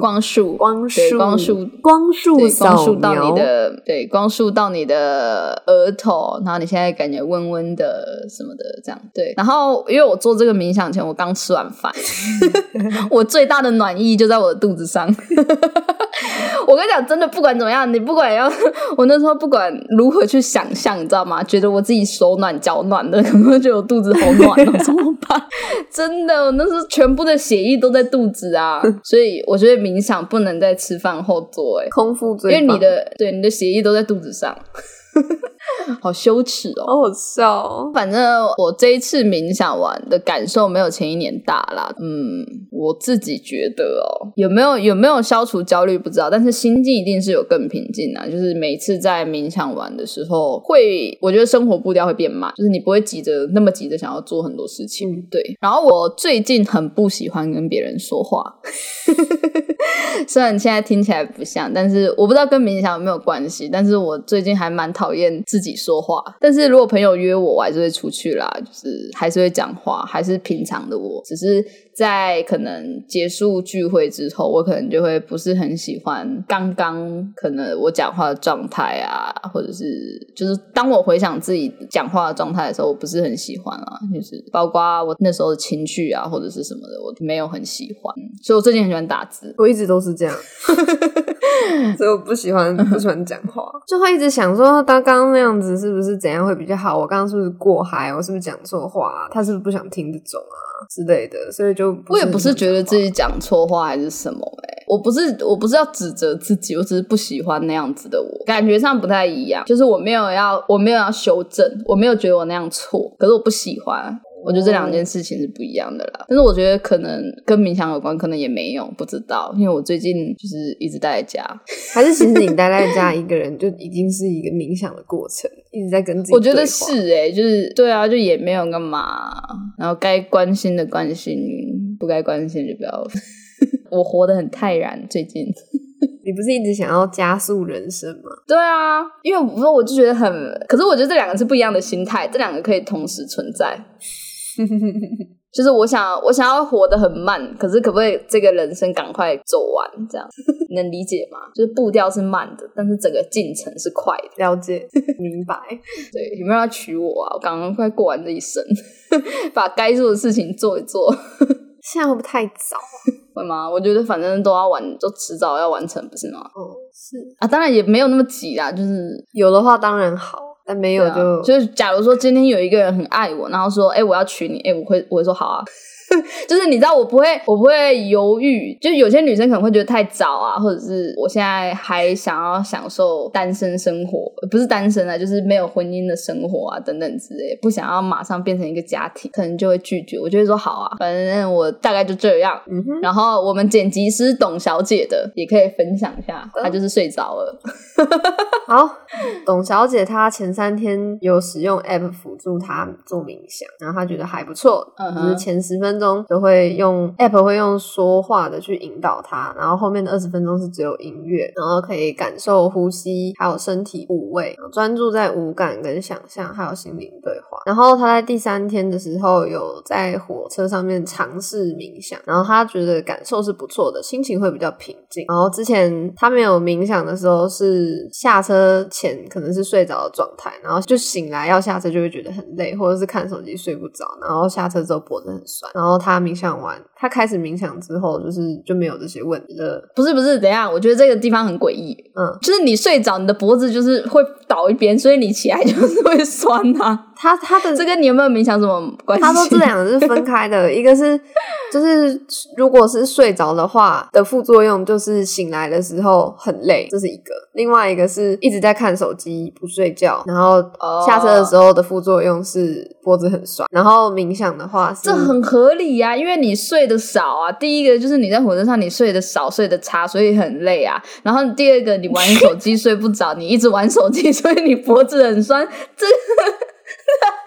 S1: 光束，
S2: 光束，
S1: 光束，
S2: 光束，
S1: 光束到你的，对，光束到你的额头。然后你现在感觉温温的。呃，什么的这样对，然后因为我做这个冥想前，我刚吃完饭，我最大的暖意就在我的肚子上。我跟你讲，真的不管怎么样，你不管要 我那时候不管如何去想象，你知道吗？觉得我自己手暖脚暖的，可能觉得我肚子好暖了，怎么办？真的，我那是全部的血液都在肚子啊，所以我觉得冥想不能在吃饭后做，哎，
S2: 空腹最，
S1: 因为你的对你的血液都在肚子上。好羞耻哦，
S2: 好好笑。
S1: 反正我这一次冥想完的感受没有前一年大啦。嗯，我自己觉得哦，有没有有没有消除焦虑不知道，但是心境一定是有更平静啊。就是每次在冥想完的时候，会我觉得生活步调会变慢，就是你不会急着那么急着想要做很多事情。对。然后我最近很不喜欢跟别人说话，虽然现在听起来不像，但是我不知道跟冥想有没有关系。但是我最近还蛮讨厌自自己说话。但是如果朋友约我，我还是会出去啦，就是还是会讲话，还是平常的我，只是。在可能结束聚会之后，我可能就会不是很喜欢刚刚可能我讲话的状态啊，或者是就是当我回想自己讲话的状态的时候，我不是很喜欢啊，就是包括我那时候的情绪啊，或者是什么的，我没有很喜欢。所以我最近很喜欢打字，
S2: 我一直都是这样，所以我不喜欢不喜欢讲话，就会一直想说，他刚刚那样子是不是怎样会比较好？我刚刚是不是过嗨？我是不是讲错话？他是不是不想听这种啊？之类的，所以就
S1: 我也不是觉得自己讲错话还是什么哎，我不是我不是要指责自己，我只是不喜欢那样子的我，感觉上不太一样，就是我没有要我没有要修正，我没有觉得我那样错，可是我不喜欢。我觉得这两件事情是不一样的啦，但是我觉得可能跟冥想有关，可能也没有不知道，因为我最近就是一直待在家，
S2: 还是其实你待在家一个人就已经是一个冥想的过程，一直在跟自己。
S1: 我觉得是哎，就是对啊，就也没有干嘛，然后该关心的关心，不该关心就不要。我活得很泰然，最近。
S2: 你不是一直想要加速人生吗？
S1: 对啊，因为我说我就觉得很，可是我觉得这两个是不一样的心态，这两个可以同时存在。就是我想，我想要活得很慢，可是可不可以这个人生赶快走完？这样能理解吗？就是步调是慢的，但是整个进程是快的。
S2: 了解，明白。
S1: 对，有没有要娶我啊？我刚刚快过完这一生，把该做的事情做一做。
S2: 现在会不会太早？
S1: 会吗？我觉得反正都要完，就迟早要完成，不是吗？
S2: 哦，是
S1: 啊，当然也没有那么急啦，就是
S2: 有的话当然好。但没有就
S1: 就是，假如说今天有一个人很爱我，然后说，哎，我要娶你，哎，我会我会说好啊。就是你知道我不会，我不会犹豫。就有些女生可能会觉得太早啊，或者是我现在还想要享受单身生活，不是单身啊，就是没有婚姻的生活啊，等等之类，不想要马上变成一个家庭，可能就会拒绝。我就会说好啊，反正我大概就这样。嗯然后我们剪辑师董小姐的也可以分享一下，她就是睡着了。
S2: 好，董小姐她前三天有使用 App 辅助她做冥想，然后她觉得还不错，就是前十分。中就会用 app 会用说话的去引导他，然后后面的二十分钟是只有音乐，然后可以感受呼吸，还有身体部位，专注在五感跟想象，还有心灵对话。然后他在第三天的时候有在火车上面尝试冥想，然后他觉得感受是不错的，心情会比较平静。然后之前他没有冥想的时候是下车前可能是睡着的状态，然后就醒来要下车就会觉得很累，或者是看手机睡不着，然后下车之后脖子很酸，然后。然后他冥想完，他开始冥想之后，就是就没有这些问题了。
S1: 不是不是，等下，我觉得这个地方很诡异。嗯，就是你睡着，你的脖子就是会倒一边，所以你起来就是会酸啊。
S2: 他他的
S1: 这跟你有没有冥想什么关系？
S2: 他说这两个是分开的，一个是就是如果是睡着的话的副作用，就是醒来的时候很累，这是一个；另外一个是一直在看手机不睡觉，然后下车的时候的副作用是脖子很酸。然后冥想的话，
S1: 这很合理呀，因为你睡得少啊。第一个就是你在火车上你睡得少，睡得差，所以很累啊。然后第二个你玩手机睡不着，你一直玩手机，所以你脖子很酸。这。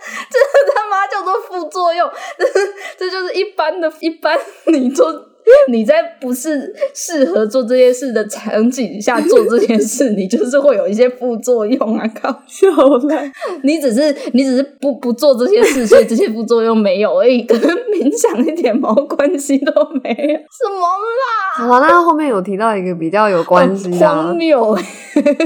S1: 这他妈叫做副作用，这就是一般的一般。你做 你在不是适合做这些事的场景下做这件事，你就是会有一些副作用啊！搞
S2: 笑了，
S1: 你只是你只是不不做这些事，所以这些副作用没有而已，跟冥想一点毛关系都没有。什么啦？
S2: 好，那后面有提到一个比较有关系的，
S1: 荒谬。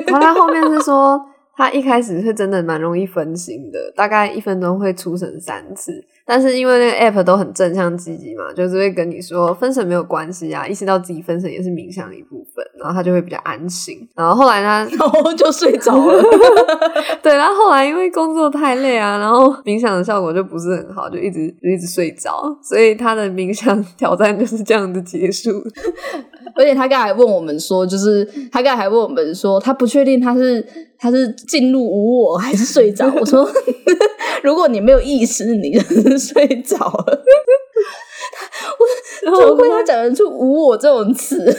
S2: 他他后面是说。他一开始是真的蛮容易分心的，大概一分钟会出神三次。但是因为那个 app 都很正向积极嘛，就是会跟你说分神没有关系啊，意识到自己分神也是冥想的一部分，然后他就会比较安心。然后后来他
S1: 然后就睡着了。
S2: 对，然后后来因为工作太累啊，然后冥想的效果就不是很好，就一直就一直睡着。所以他的冥想 挑战就是这样的结束。
S1: 而且他刚才问我们说，就是他刚才还问我们说，他不确定他是他是进入无我还是睡着。我说，如果你没有意识，你就是。睡着了，我怎么会他讲得出“无我”这种词？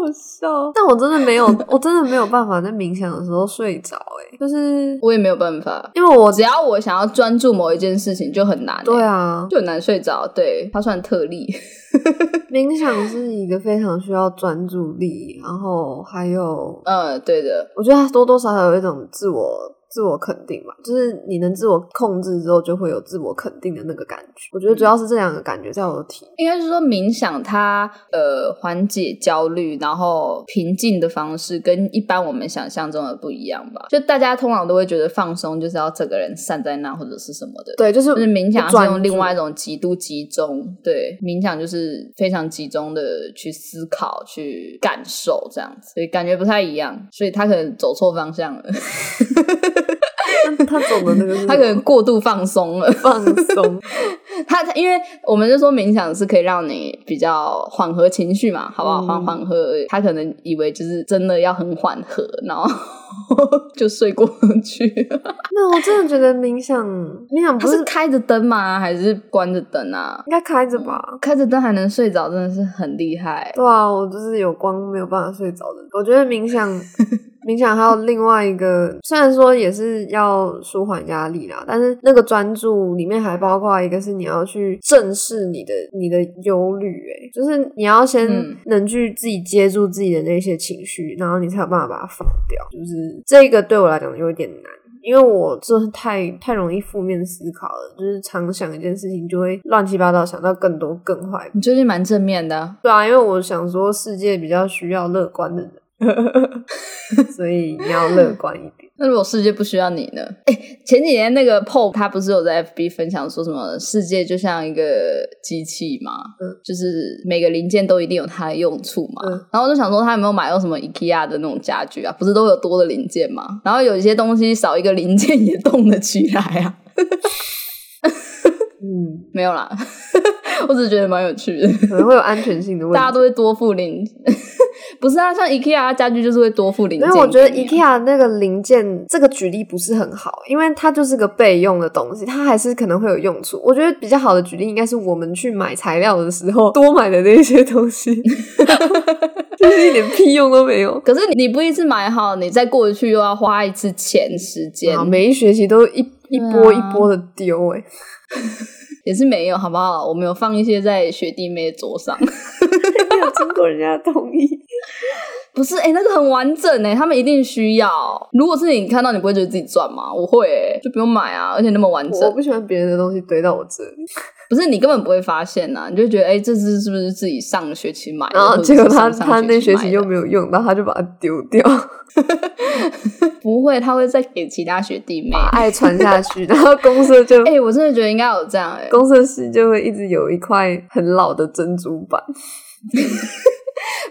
S2: 好笑，但我真的没有，我真的没有办法在冥想的时候睡着。哎，就是
S1: 我也没有办法，
S2: 因为我
S1: 只要我想要专注某一件事情就很难。
S2: 对啊，
S1: 就很难睡着。对，它算特例。
S2: 冥想是一个非常需要专注力，然后还有，
S1: 呃，对的，
S2: 我觉得它多多少少有一种自我。自我肯定嘛，就是你能自我控制之后，就会有自我肯定的那个感觉。我觉得主要是这两个感觉在我的体。
S1: 应该是说冥想它呃缓解焦虑，然后平静的方式跟一般我们想象中的不一样吧。就大家通常都会觉得放松就是要整个人散在那或者是什么的，
S2: 对，就是
S1: 就是冥想是用另外一种极度集中，对，冥想就是非常集中的去思考、去感受这样子，所以感觉不太一样，所以他可能走错方向了，
S2: 那 他走的那个
S1: 他可能过度放松了。
S2: 放松，
S1: 他他因为我们就说冥想是可以让你比较缓和情绪嘛，好不好？
S2: 嗯
S1: 缓缓和，他可能以为就是真的要很缓和，然后 就睡过去。
S2: 那我真的觉得冥想，冥想不是
S1: 开着灯吗？还是关着灯啊？
S2: 应该开着吧？
S1: 开着灯还能睡着，真的是很厉害。
S2: 对啊，我就是有光没有办法睡着的。我觉得冥想，冥想还有另外一个，虽然说也是要舒缓压力啦，但是那个专注里面还包括一个是你要去正视你的你的忧虑，诶，就是你要先
S1: 嗯
S2: 能去自己接住自己的那些情绪，然后你才有办法把它放掉。就是这个对我来讲有一点难。因为我就是太太容易负面思考了，就是常想一件事情就会乱七八糟想到更多更坏
S1: 你最近蛮正面的啊，
S2: 对啊，因为我想说世界比较需要乐观的人，所以你要乐观一点。
S1: 那如果世界不需要你呢？哎，前几年那个 Pope 他不是有在 FB 分享说什么世界就像一个机器嘛，
S2: 嗯
S1: 就是每个零件都一定有它的用处嘛。
S2: 嗯
S1: 然后我就想说他有没有买到什么 IKEA 的那种家具啊？不是都有多的零件吗？然后有一些东西少一个零件也动得起来啊。
S2: 嗯，
S1: 没有啦，我只是觉得蛮有趣的。
S2: 可能会有安全性的问题。
S1: 大家都会多付零，不是啊？像 IKEA 家具就是会多付零件。
S2: 因为我觉得 IKEA 那个零件这个举例不是很好，因为它就是个备用的东西，它还是可能会有用处。我觉得比较好的举例应该是我们去买材料的时候多买的那些东西，就是一点屁用都没有。
S1: 可是你不一次买好，你再过去又要花一次钱时间
S2: 啊，，每一学期都一一波一波的丢哎、
S1: 也是没有，好不好？我们有放一些在学弟妹的桌上，
S2: 没有经过人家的同意。
S1: 不是？哎、那个很完整哎，他们一定需要。如果是你看到，你不会觉得自己赚吗？我会哎，就不用买啊，而且那么完整我，
S2: 不喜欢别人的东西堆到我这里，
S1: 不是你根本不会发现呐、你就觉得哎、这只是不是自己上个学期买的？
S2: 然后结果他他那学期又没有用然后，他就把它丢掉，
S1: 不会，他会再给其他学弟妹。
S2: 把爱传下去，然后公社就
S1: 哎、我真的觉得应该有这样哎、
S2: 公社室就会一直有一块很老的珍珠板，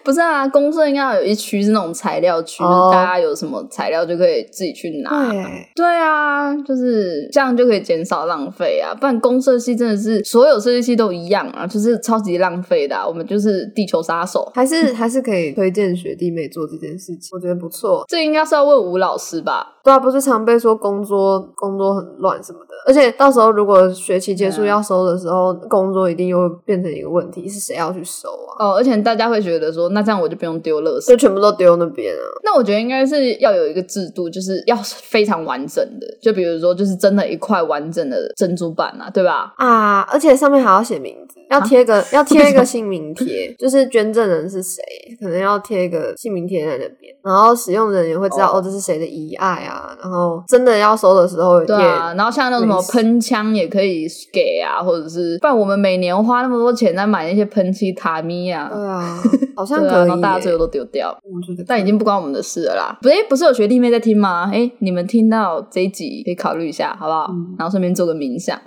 S1: 不是啊，公社应该有一区是那种材料区，
S2: 哦
S1: 就是大家有什么材料就可以自己去拿。
S2: 对，
S1: 对啊，就是这样就可以减少浪费啊！不然公社系真的是所有设计系都一样啊，就是超级浪费的、啊。我们就是地球杀手。
S2: 还是 还是可以推荐学弟妹做这件事情，我觉得不错。
S1: 这应该是要问吴老师吧？
S2: 对啊，不是常被说工作工作很乱什么的，而且到时候如果学期结束要收的时候，工作一定又会变成一个问题，是谁要去收啊？
S1: 哦，而且大家会觉得说，那这样我就不用丢垃圾
S2: 就。全部都丢那边啊。
S1: 那我觉得应该是要有一个制度，就是要非常完整的，就比如说，就是真的一块完整的珍珠板啊，对吧？
S2: 啊，而且上面还要写名字，要贴个、要贴一个姓名贴，就是捐赠人是谁，可能要贴一个姓名贴在那边，然后使用人也会知道
S1: 哦
S2: 哦这是谁的遗爱啊，然后真的要收的时候也
S1: 对啊，然后像那种什么喷枪也可以给啊，或者是不然我们每年花那么多钱在买那些喷漆塔米啊，
S2: 对啊，好像
S1: 对啊，
S2: 可以耶、
S1: 然后大家最后都丢掉，
S2: 我觉得
S1: 但已经不关我们的事了啦。不是，不是有学弟妹在听吗？哎，你们听到这一集可以考虑一下，好不好？
S2: 嗯
S1: 然后顺便做个冥想，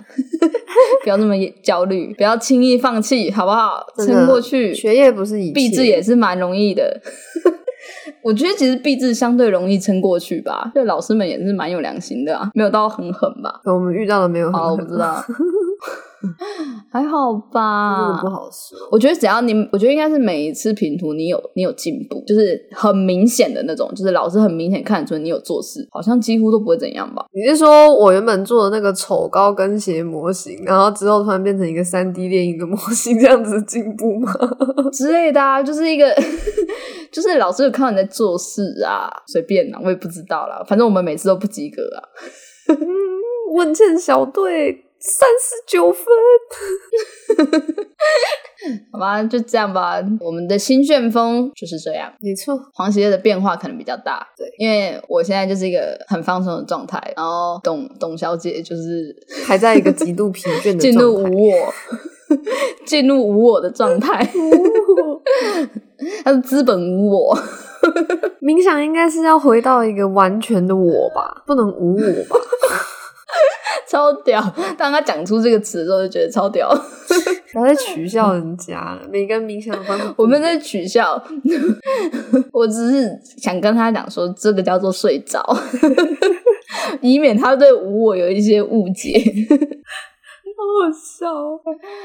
S1: 不要那么焦虑，不要轻易放弃，好不好？撑过去，
S2: 学业不是一切，
S1: 毕制也是蛮容易的。我觉得其实毕制相对容易撑过去吧，对老师们也是蛮有良心的啊，没有到很狠吧。
S2: 我们遇到的没有很
S1: 好，我不知道，还好
S2: 真
S1: 吧
S2: 的不。好说。
S1: 我觉得只要你，我觉得应该是每一次评图你有你有进步，就是很明显的那种，就是老师很明显看得出你有做事，好像几乎都不会怎样吧。
S2: 你是说我原本做的那个丑高跟鞋模型，然后之后突然变成一个三 D 电影的模型，这样子的进步吗？
S1: 之类的啊，就是一个，就是老师有看到你在做事啊，随便啦，我也不知道啦，反正我们每次都不及格啊。
S2: 问倩小队三十九分。
S1: 好吧，就这样吧。我们的新旋风就是这样。
S2: 没错，
S1: 黄喜乐的变化可能比较大，
S2: 对，
S1: 因为我现在就是一个很放松的状态，然后董董小姐就是
S2: 还在一个极度疲倦的
S1: 进 入
S2: 状态。
S1: 无我，进入无我的状态，他是资本无我。
S2: 冥想应该是要回到一个完全的我吧，不能无我吧？
S1: 超屌！当他讲出这个词的时候，就觉得超屌。
S2: 不要再取笑人家了，每个人冥想的方式不一样。
S1: 我们在取笑，我只是想跟他讲说，这个叫做睡着，以免他对无我有一些误解。
S2: 好好笑哦。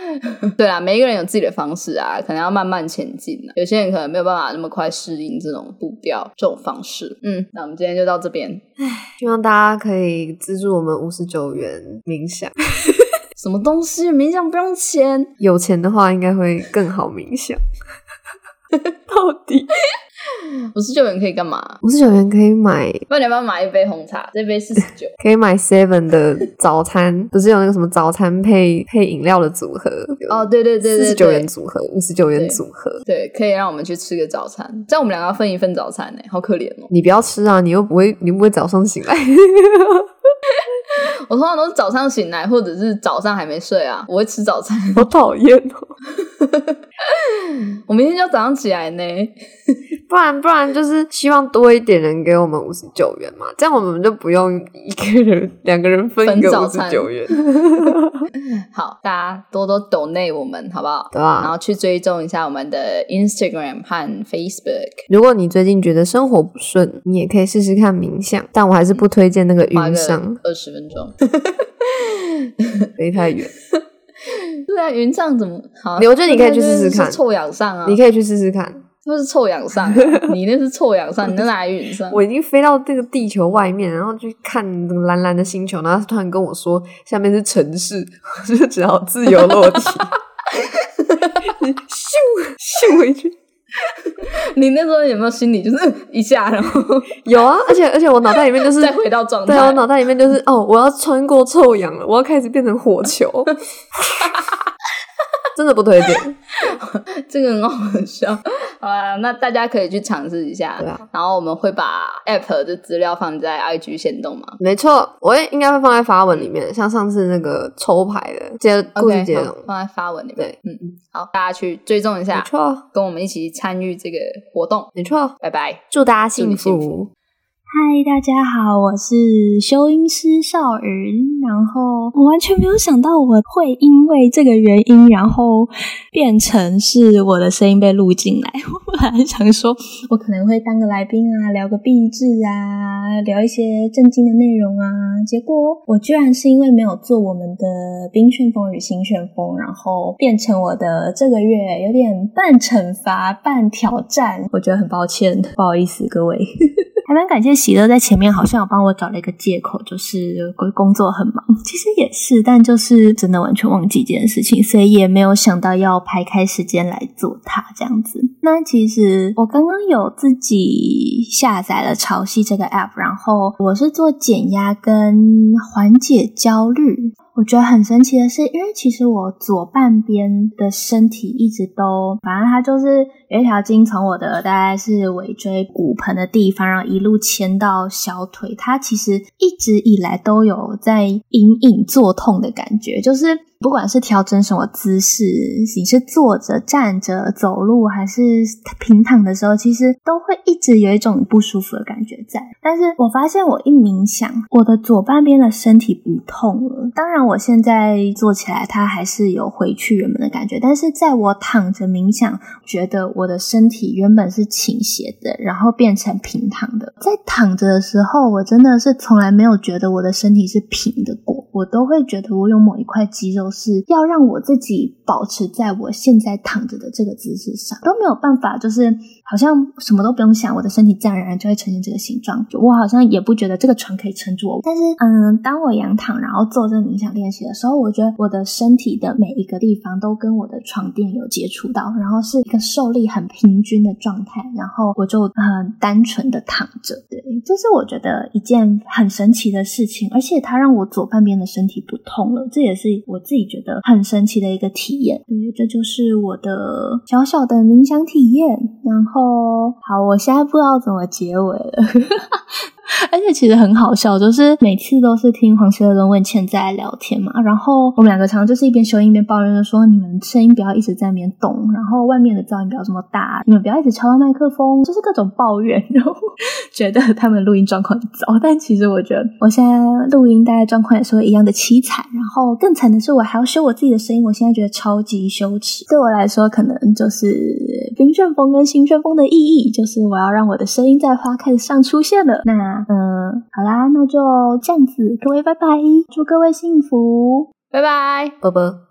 S1: 对啦，每一个人有自己的方式啊，可能要慢慢前进啊。有些人可能没有办法那么快适应这种步调、这种方式。嗯，那我们今天就到这边。
S2: 希望大家可以资助我们五十九元冥想，
S1: 什么东西冥想不用钱？
S2: 有钱的话应该会更好冥想。到底
S1: 五十九元可以干嘛？
S2: 五十九元可以买，
S1: 不然你要不要买一杯红茶？这杯四十九。
S2: 可以买 Seven 的早餐，不是有那个什么早餐配配饮料的组合？
S1: 哦，对对对对
S2: 四十九元组合，五十九元组合。
S1: 对，可以让我们去吃个早餐。这样我们两个要分一份早餐呢，好可怜哦。
S2: 你不要吃啊，你又不会，你又不会早上醒来。
S1: 我通常都是早上醒来，或者是早上还没睡啊，我会吃早餐。
S2: 好讨厌哦！
S1: 我明天就早上起来呢。
S2: 不然不然就是希望多一点人给我们五十九元嘛，这样我们就不用一个人两个人分一个五十九元，
S1: 好，大家多多 donate 我们好不好？
S2: 对啊？
S1: 然后去追踪一下我们的 Instagram 和 Facebook，
S2: 如果你最近觉得生活不顺，你也可以试试看冥想，但我还是不推荐那个云上，
S1: 二十分钟。
S2: 飞太远。
S1: 对啊，云上怎么好？
S2: 我觉得你可以去试试看
S1: 臭氧上啊，
S2: 你可以去试试看。
S1: 那是臭氧上啊、你那是臭氧上，你那哪来云上？
S2: 我已经飞到这个地球外面，然后去看那个蓝蓝的星球，然后他突然跟我说下面是城市，我 就只好自由落体，咻咻回去。
S1: 你那时候有没有心里就是嗯 一下，然后
S2: 有啊，而且而且我脑袋里面就是
S1: 再回到状态？
S2: 对啊，我脑袋里面就是哦，我要穿过臭氧了，我要开始变成火球，真的不推荐。
S1: 这个很好笑。好啦，那大家可以去尝试一下。
S2: 对啊，
S1: 然后我们会把 App 的资料放在 IG 线动嘛
S2: 没错，我也应该会放在发文里面，像上次那个抽牌的接故事接
S1: 放在发文里面。
S2: 对，
S1: 嗯嗯，好，大家去追踪一下没，
S2: 错
S1: 跟我们一起参与这个活动。
S2: 没错，
S1: 拜拜。
S2: 祝大家幸福。
S3: 嗨，大家好，我是修音师少云。然后我完全没有想到我会因为这个原因，然后变成是我的声音被录进来。我本来想说，我可能会当个来宾啊，聊个壁纸啊，聊一些正经的内容啊。结果我居然是因为没有做我们的冰旋风与新旋风，然后变成我的这个月有点半惩罚半挑战。我觉得很抱歉，不好意思各位。还蛮感谢喜乐在前面好像有帮我找了一个借口，就是工工作很忙，其实也是，但就是真的完全忘记这件事情，所以也没有想到要排开时间来做它这样子。那其实我刚刚有自己下载了潮汐这个 app，然后我是做减压跟缓解焦虑。我觉得很神奇的是，因为其实我左半边的身体一直都，反正它就是有一条筋从我的大概是尾椎骨盆的地方，然后一路牵到小腿，它其实一直以来都有在隐隐作痛的感觉，就是不管是调整什么姿势，你是坐着、站着、走路，还是平躺的时候，其实都会一直有一种不舒服的感觉在。但是我发现我一冥想，我的左半边的身体不痛了。当然，我现在坐起来，它还是有回去原本的感觉。但是在我躺着冥想，觉得我的身体原本是倾斜的，然后变成平躺的。在躺着的时候，我真的是从来没有觉得我的身体是平的过，我都会觉得我有某一块肌肉是要让我自己保持在我现在躺着的这个姿势上，都没有办法，就是好像什么都不用想，我的身体自然而然就会呈现这个形状。我好像也不觉得这个床可以撑住我，但是嗯，当我仰躺然后做这个冥想练习的时候，我觉得我的身体的每一个地方都跟我的床垫有接触到，然后是一个受力很平均的状态，然后我就很单纯的躺着，对，这是我觉得一件很神奇的事情，而且它让我左半边的身体不痛了，这也是我自己觉得很神奇的一个体验。对，这就是我的小小的冥想体验。然后，哦好，我现在不知道怎么结尾了。而且其实很好笑，就是每次都是听黄希乐跟问倩在聊天嘛，然后我们两个常常就是一边修音一边抱怨着，说你们声音不要一直在那边动，然后外面的噪音不要这么大，你们不要一直敲到麦克风，就是各种抱怨，然后觉得他们录音状况很糟。但其实我觉得我现在录音大概状况也是会一样的凄惨，然后更惨的是我还要修我自己的声音，我现在觉得超级羞耻。对我来说，可能就是冰旋风跟新旋风风的意义，就是我要让我的声音在花开上出现了。那。嗯，好啦，那就这样子，各位拜拜，祝各位幸福，
S1: 拜拜，
S2: 啵啵。